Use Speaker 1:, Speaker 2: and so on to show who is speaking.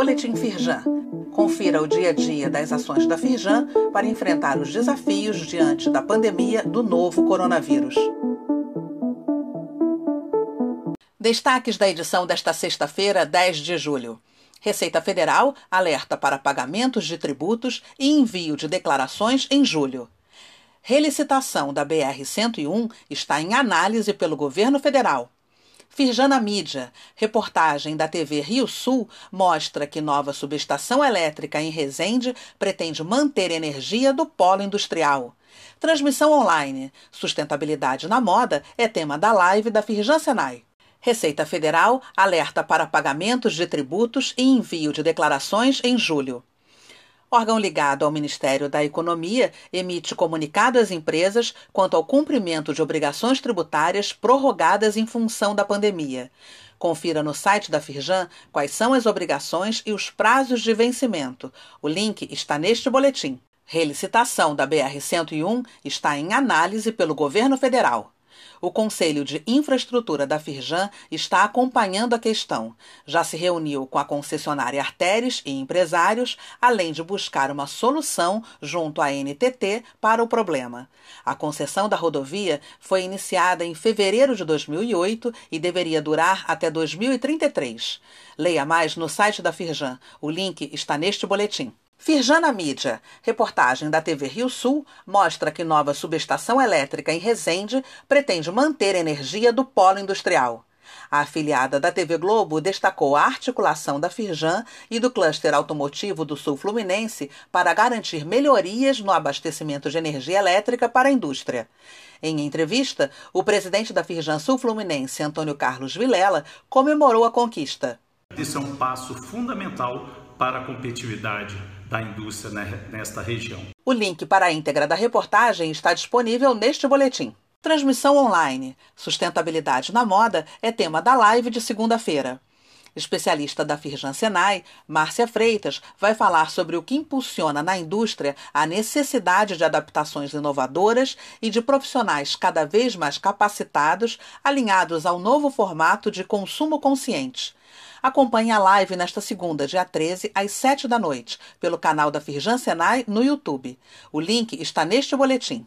Speaker 1: Boletim Firjan. Confira o dia a dia das ações da Firjan para enfrentar os desafios diante da pandemia do novo coronavírus. Destaques da edição desta sexta-feira, 10 de julho. Receita Federal alerta para pagamentos de tributos e envio de declarações em julho. Relicitação da BR-101 está em análise pelo governo federal. Firjana Mídia, reportagem da TV Rio Sul, mostra que nova subestação elétrica em Resende pretende manter energia do polo industrial. Transmissão online, sustentabilidade na moda é tema da live da Firjan Senai. Receita Federal alerta para pagamentos de tributos e envio de declarações em julho. Órgão ligado ao Ministério da Economia emite comunicado às empresas quanto ao cumprimento de obrigações tributárias prorrogadas em função da pandemia. Confira no site da Firjan quais são as obrigações e os prazos de vencimento. O link está neste boletim. Relicitação da BR-101 está em análise pelo governo federal. O Conselho de Infraestrutura da Firjan está acompanhando a questão. Já se reuniu com a concessionária Arteres e empresários, além de buscar uma solução junto à NTT para o problema. A concessão da rodovia foi iniciada em fevereiro de 2008 e deveria durar até 2033. Leia mais no site da Firjan. O link está neste boletim. Firjana Mídia, reportagem da TV Rio Sul, mostra que nova subestação elétrica em Resende pretende manter energia do polo industrial. A afiliada da TV Globo destacou a articulação da Firjan e do cluster automotivo do Sul Fluminense para garantir melhorias no abastecimento de energia elétrica para a indústria. Em entrevista, o presidente da Firjan Sul Fluminense, Antônio Carlos Vilela, comemorou a conquista.
Speaker 2: Isso é um passo fundamental para a competitividade da indústria nesta região.
Speaker 1: O link para a íntegra da reportagem está disponível neste boletim. Transmissão online. Sustentabilidade na moda é tema da live de segunda-feira. Especialista da Firjan Senai, Márcia Freitas, vai falar sobre o que impulsiona na indústria a necessidade de adaptações inovadoras e de profissionais cada vez mais capacitados, alinhados ao novo formato de consumo consciente. Acompanhe a live nesta segunda, dia 13, às 7 da noite, pelo canal da Firjan Senai no YouTube. O link está neste boletim.